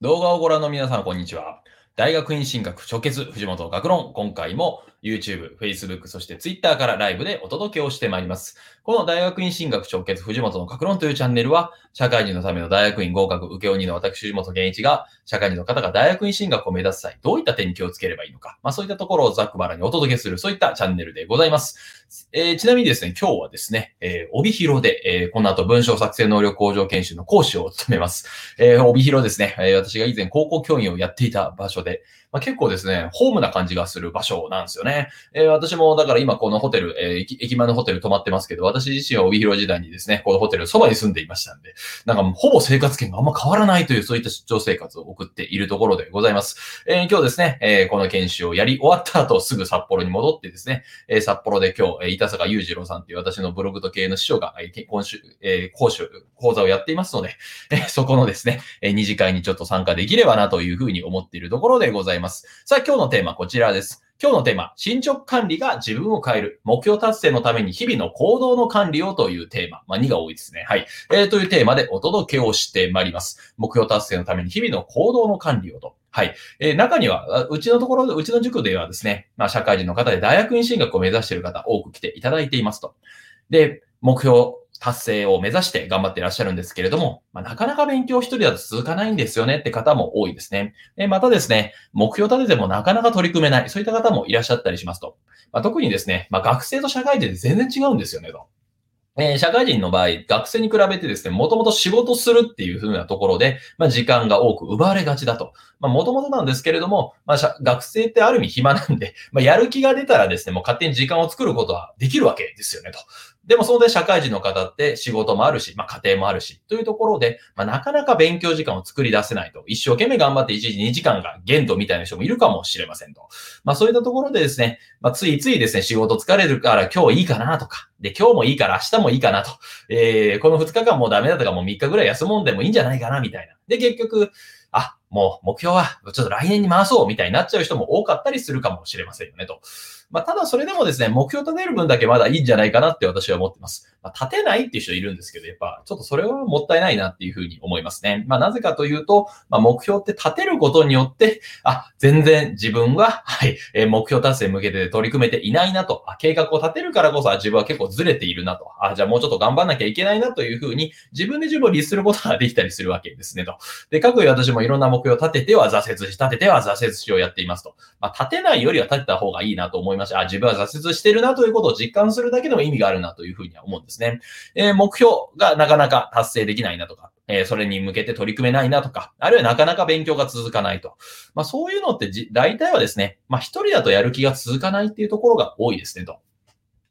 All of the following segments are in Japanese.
動画をご覧の皆さん、こんにちは。大学院進学直結藤本学論。今回も YouTube、Facebook、そして Twitter からライブでお届けをしてまいります。この大学院進学直結藤本の学論というチャンネルは、社会人のための大学院合格受け鬼の私藤本健一が、社会人の方が大学院進学を目指す際、どういった点に気をつければいいのか、まあそういったところをざっくばらにお届けする、そういったチャンネルでございます。えー、ちなみにですね、今日はですね、えー、帯広で、えー、この後文章作成能力向上研修の講師を務めます。えー、帯広ですね、えー、私が以前高校教員をやっていた場所で、まあ、結構ですね、ホームな感じがする場所なんですよね。えー、私もだから今このホテル、えー、駅前のホテル泊まってますけど、私自身は帯広時代にですね、このホテルそばに住んでいましたんで、なんかほぼ生活圏があんま変わらないというそういった出張生活を送っているところでございます。えー、今日ですね、えー、この研修をやり終わった後すぐ札幌に戻ってですね、えー、札幌で今日、えー、板坂裕次郎さんという私のブログと経営の師匠が、えー、今週、えー、講師、講座をやっていますので、えー、そこのですね、えー、二次会にちょっと参加できればなというふうに思っているところでございます。いますさあ今日のテーマこちらです。今日のテーマ、進捗管理が自分を変える。目標達成のために日々の行動の管理をというテーマ。まあ、2が多いですね。はい。えー、というテーマでお届けをしてまいります。目標達成のために日々の行動の管理をと。はい。えー、中には、うちのところ、うちの塾ではですね、まあ、社会人の方で大学院進学を目指している方多く来ていただいていますと。で、目標達成を目指して頑張っていらっしゃるんですけれども、まあ、なかなか勉強一人だと続かないんですよねって方も多いですね。えまたですね、目標立ててもなかなか取り組めない、そういった方もいらっしゃったりしますと。まあ、特にですね、まあ、学生と社会人で全然違うんですよねと。えー、社会人の場合、学生に比べてですね、もともと仕事するっていう風なところで、まあ、時間が多く奪われがちだと。まあ、もともとなんですけれども、まあ、学生ってある意味暇なんで、まあ、やる気が出たらですね、もう勝手に時間を作ることはできるわけですよね、と。でも、そので社会人の方って仕事もあるし、まあ、家庭もあるし、というところで、まあ、なかなか勉強時間を作り出せないと。一生懸命頑張って1時2時間が限度みたいな人もいるかもしれませんと。まあ、そういったところでですね、まあ、ついついですね、仕事疲れるから今日いいかなとか、で、今日もいいから明日もいいかなと。えー、この2日間もうダメだとかもう3日ぐらい休もんでもいいんじゃないかなみたいな。で、結局、あ、もう目標はちょっと来年に回そうみたいになっちゃう人も多かったりするかもしれませんよねと。まあ、ただそれでもですね、目標立てる分だけまだいいんじゃないかなって私は思ってます。まあ、立てないっていう人いるんですけど、やっぱちょっとそれはもったいないなっていうふうに思いますね。まあ、なぜかというと、まあ、目標って立てることによって、あ、全然自分は、はい、え、目標達成に向けて取り組めていないなと、あ、計画を立てるからこそ自分は結構ずれているなと、あ、じゃあもうちょっと頑張んなきゃいけないなというふうに、自分で自分を律することができたりするわけですねと。で、各位私もいろんな目目標を立てては挫折し、立てては挫折しをやっていますと。まあ、立てないよりは立てた方がいいなと思いました。あ、自分は挫折してるなということを実感するだけでも意味があるなというふうには思うんですね。えー、目標がなかなか達成できないなとか、え、それに向けて取り組めないなとか、あるいはなかなか勉強が続かないと。まあそういうのってじ、大体はですね、まあ一人だとやる気が続かないっていうところが多いですねと。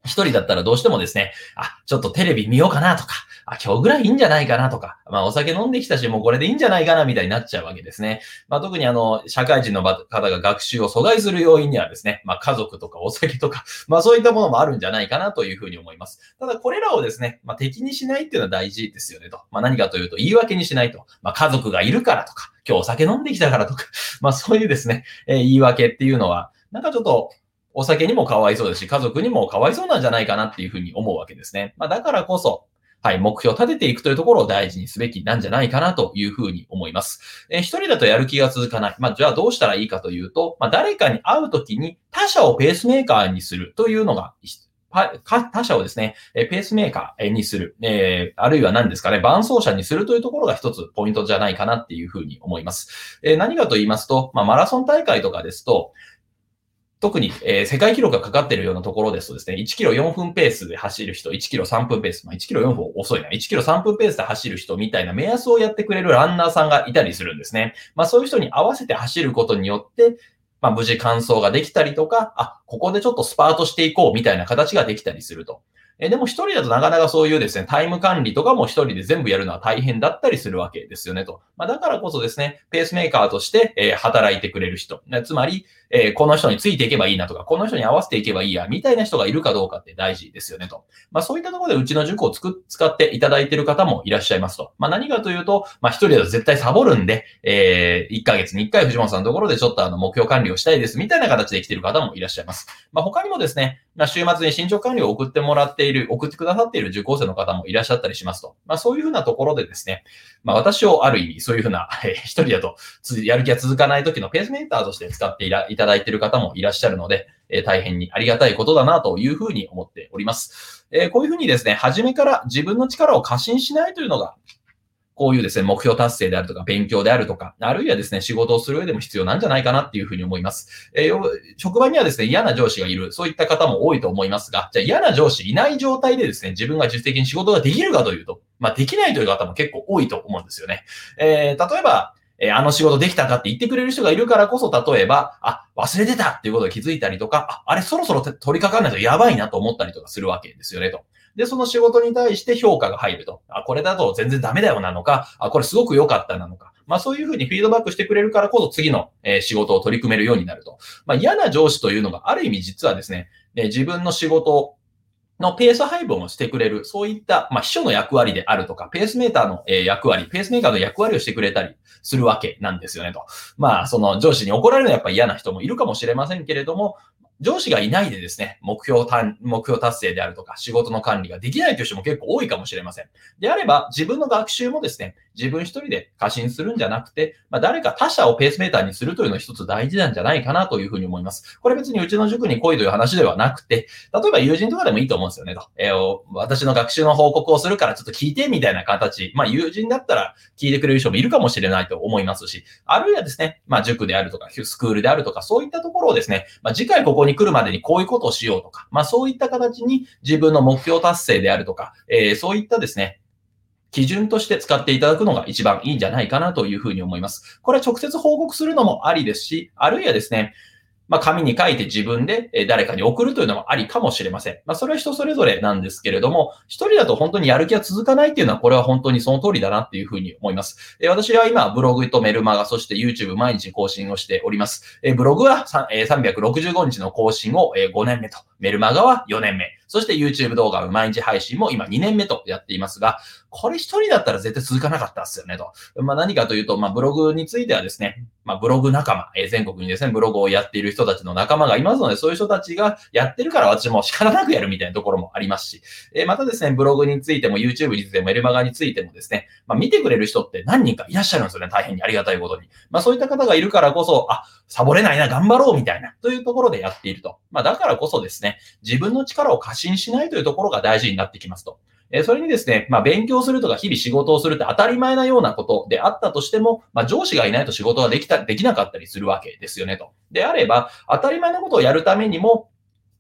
一人だったらどうしてもですね、あ、ちょっとテレビ見ようかなとか、あ、今日ぐらいいいんじゃないかなとか、まあお酒飲んできたし、もうこれでいいんじゃないかなみたいになっちゃうわけですね。まあ特にあの、社会人の方が学習を阻害する要因にはですね、まあ家族とかお酒とか、まあそういったものもあるんじゃないかなというふうに思います。ただこれらをですね、まあ敵にしないっていうのは大事ですよねと。まあ何かというと言い訳にしないと。まあ家族がいるからとか、今日お酒飲んできたからとか、まあそういうですね、えー、言い訳っていうのは、なんかちょっと、お酒にもかわいそうですし、家族にもかわいそうなんじゃないかなっていうふうに思うわけですね。まあだからこそ、はい、目標を立てていくというところを大事にすべきなんじゃないかなというふうに思います。えー、一人だとやる気が続かない。まあ、じゃあどうしたらいいかというと、まあ、誰かに会うときに他者をペースメーカーにするというのが他者をですね、ペースメーカーにする、えー、あるいは何ですかね、伴走者にするというところが一つポイントじゃないかなっていうふうに思います。えー、何かと言いますと、まあ、マラソン大会とかですと、特に、えー、世界記録がかかっているようなところですとですね、1キロ4分ペースで走る人、1キロ3分ペース、まあ、1キロ4分遅いな、1キロ3分ペースで走る人みたいな目安をやってくれるランナーさんがいたりするんですね。まあそういう人に合わせて走ることによって、まあ無事完走ができたりとか、あ、ここでちょっとスパートしていこうみたいな形ができたりすると。えでも一人だとなかなかそういうですね、タイム管理とかも一人で全部やるのは大変だったりするわけですよねと。まあ、だからこそですね、ペースメーカーとして、え、働いてくれる人。つまり、えー、この人についていけばいいなとか、この人に合わせていけばいいや、みたいな人がいるかどうかって大事ですよねと。まあそういったところでうちの塾をつく使っていただいている方もいらっしゃいますと。まあ何かというと、まあ一人だと絶対サボるんで、えー、1ヶ月に1回藤本さんのところでちょっとあの目標管理をしたいですみたいな形で来ている方もいらっしゃいます。まあ他にもですね、まあ、週末に進捗管理を送ってもらっている、送ってくださっている受講生の方もいらっしゃったりしますと。まあ、そういうふうなところでですね、まあ、私をある意味、そういうふうな、えー、一人だとやる気が続かない時のペースメーターとして使っていらただいている方もいらっしゃるので、え、大変にありがたいことだなというふうに思っております。え、こういうふうにですね、初めから自分の力を過信しないというのが、こういうですね、目標達成であるとか、勉強であるとか、あるいはですね、仕事をする上でも必要なんじゃないかなっていうふうに思います。えー、職場にはですね、嫌な上司がいる、そういった方も多いと思いますが、じゃあ嫌な上司いない状態でですね、自分が実質的に仕事ができるかというと、まあ、できないという方も結構多いと思うんですよね。えー、例えば、え、あの仕事できたかって言ってくれる人がいるからこそ、例えば、あ、忘れてたっていうことに気づいたりとか、あ、あれそろそろ取り掛かんないとやばいなと思ったりとかするわけですよね、と。で、その仕事に対して評価が入ると。あ、これだと全然ダメだよなのか、あ、これすごく良かったなのか。まあそういうふうにフィードバックしてくれるからこそ次の、え仕事を取り組めるようになると。まあ嫌な上司というのがある意味実はですね、ね自分の仕事のペース配分をしてくれる、そういった、まあ、秘書の役割であるとか、ペースメーターの、役割、ペースメーカーの役割をしてくれたりするわけなんですよねと。まあ、その上司に怒られるのはやっぱ嫌な人もいるかもしれませんけれども、上司がいないでですね、目標目標達成であるとか、仕事の管理ができないという人も結構多いかもしれません。であれば、自分の学習もですね、自分一人で過信するんじゃなくて、まあ、誰か他者をペースメーターにするというのが一つ大事なんじゃないかなというふうに思います。これ別にうちの塾に来いという話ではなくて、例えば友人とかでもいいと思うんですよねと。えー、私の学習の報告をするからちょっと聞いてみたいな形。まあ友人だったら聞いてくれる人もいるかもしれないと思いますし、あるいはですね、まあ塾であるとか、スクールであるとか、そういったところをですね、まあ次回ここにに来るまでにこういうことをしようとか、まあそういった形に自分の目標達成であるとか、えー、そういったですね、基準として使っていただくのが一番いいんじゃないかなというふうに思います。これは直接報告するのもありですし、あるいはですね、まあ、紙に書いて自分で誰かに送るというのもありかもしれません。まあ、それは人それぞれなんですけれども、一人だと本当にやる気は続かないっていうのは、これは本当にその通りだなっていうふうに思います。え私は今、ブログとメルマガ、そして YouTube 毎日更新をしております。えブログは365日の更新を5年目と、メルマガは4年目。そして YouTube 動画の毎日配信も今2年目とやっていますが、これ一人だったら絶対続かなかったですよねと。まあ何かというと、まあブログについてはですね、まあブログ仲間、え、全国にですね、ブログをやっている人たちの仲間がいますので、そういう人たちがやってるから私も仕方なくやるみたいなところもありますし、え、またですね、ブログについても YouTube についてもメルマガについてもですね、まあ見てくれる人って何人かいらっしゃるんですよね、大変にありがたいことに。まあそういった方がいるからこそ、あ、サボれないな、頑張ろうみたいな、というところでやっていると。まあだからこそですね、自分の力を過信しないというところが大事になってきますと。えそれにですね、まあ、勉強するとか日々仕事をするって当たり前なようなことであったとしても、まあ、上司がいないと仕事ができた、できなかったりするわけですよねと。であれば、当たり前のことをやるためにも、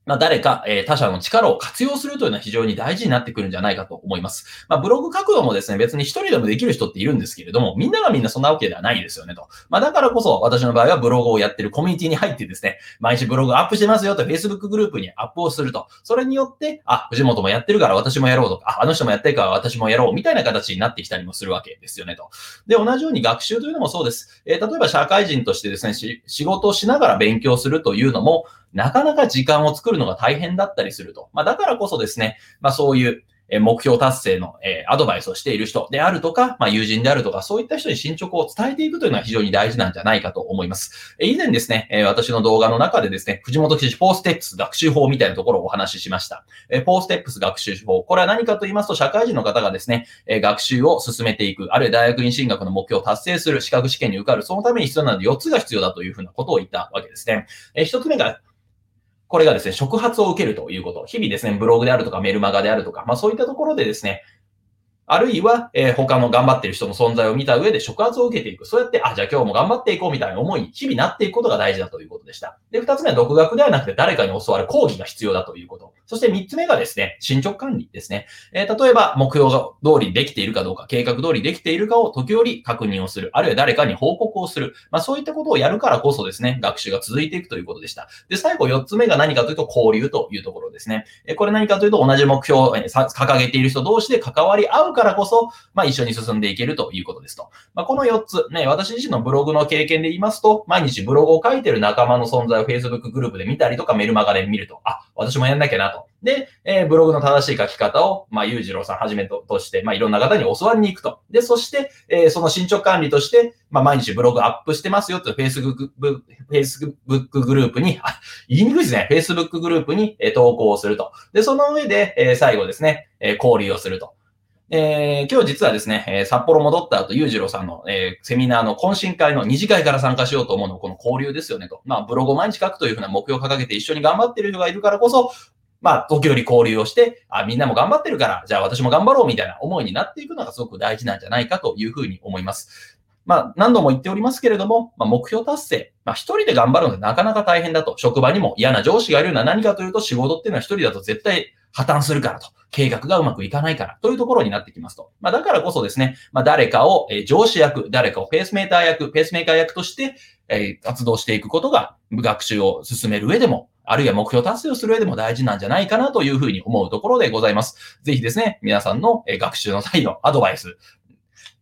まあ、誰か、え、他者の力を活用するというのは非常に大事になってくるんじゃないかと思います。まあ、ブログ書くのもですね、別に一人でもできる人っているんですけれども、みんながみんなそんなわけではないですよねと。まあ、だからこそ、私の場合はブログをやってるコミュニティに入ってですね、毎日ブログアップしてますよと Facebook グループにアップをすると。それによって、あ、藤本もやってるから私もやろうとか、あ、あの人もやってるから私もやろうみたいな形になってきたりもするわけですよねと。で、同じように学習というのもそうです。えー、例えば社会人としてですね、仕事をしながら勉強するというのも、なかなか時間を作るのが大変だったりすると。まあ、だからこそですね、まあ、そういう、目標達成の、アドバイスをしている人であるとか、まあ、友人であるとか、そういった人に進捗を伝えていくというのは非常に大事なんじゃないかと思います。以前ですね、私の動画の中でですね、藤本記事4ステップス学習法みたいなところをお話ししました。4ステップス学習法。これは何かと言いますと、社会人の方がですね、学習を進めていく、あるいは大学院進学の目標を達成する、資格試験に受かる、そのために必要なので4つが必要だというふうなことを言ったわけですね。1つ目がこれがですね、触発を受けるということ。日々ですね、ブログであるとかメルマガであるとか、まあそういったところでですね、あるいは、えー、他の頑張ってる人の存在を見た上で触発を受けていく。そうやって、あ、じゃあ今日も頑張っていこうみたいな思いに日々なっていくことが大事だということでした。で、二つ目は独学ではなくて誰かに教わる講義が必要だということ。そして三つ目がですね、進捗管理ですね。えー、例えば目標が通りできているかどうか、計画通りできているかを時折確認をする。あるいは誰かに報告をする。まあそういったことをやるからこそですね、学習が続いていくということでした。で、最後四つ目が何かというと交流というところですね。えー、これ何かというと同じ目標を掲げている人同士で関わり合うからこそ、まあ、一緒に進んでいけるということですと。まあ、この4つ、ね、私自身のブログの経験で言いますと、毎日ブログを書いている仲間の存在を Facebook グループで見たりとかメルマガで見ると、あ、私もやんなきゃなと。で、えー、ブログの正しい書き方を、まあ、ゆうじろうさんはじめととして、まあ、いろんな方に教わりに行くと。で、そして、えー、その進捗管理として、まあ、毎日ブログアップしてますよと、Facebook、Facebook グループに、あ、言いにくいですね。Facebook グループに、えー、投稿をすると。で、その上で、えー、最後ですね、えー、交流をすると。えー、今日実はですね、えー、札幌戻った後、裕次郎さんの、えー、セミナーの懇親会の二次会から参加しようと思うのこの交流ですよねと。まあ、ブログを毎日書くというふうな目標を掲げて一緒に頑張ってる人がいるからこそ、まあ、時折交流をして、あ、みんなも頑張ってるから、じゃあ私も頑張ろうみたいな思いになっていくのがすごく大事なんじゃないかというふうに思います。まあ、何度も言っておりますけれども、まあ、目標達成。まあ、一人で頑張るのでなかなか大変だと。職場にも嫌な上司がいるのは何かというと、仕事っていうのは一人だと絶対破綻するからと。計画がうまくいかないからというところになってきますと。まあ、だからこそですね、まあ、誰かを、え上司役、誰かをペースメーター役、ペースメーカー役として、え活動していくことが、学習を進める上でも、あるいは目標達成をする上でも大事なんじゃないかなというふうに思うところでございます。ぜひですね、皆さんの学習の際のアドバイス、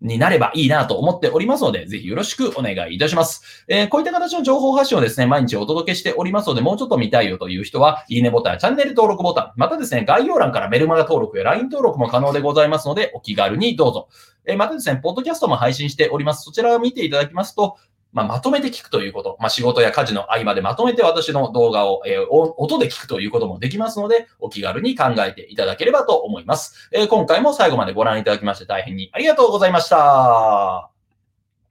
になればいいなと思っておりますので、ぜひよろしくお願いいたします。えー、こういった形の情報発信をですね、毎日お届けしておりますので、もうちょっと見たいよという人は、いいねボタン、チャンネル登録ボタン、またですね、概要欄からメルマガ登録や LINE 登録も可能でございますので、お気軽にどうぞ。え、またですね、ポッドキャストも配信しております。そちらを見ていただきますと、まあ、まとめて聞くということ、まあ、仕事や家事の合間でまとめて私の動画を、えー、音で聞くということもできますので、お気軽に考えていただければと思います。えー、今回も最後までご覧いただきまして大変にありがとうございました。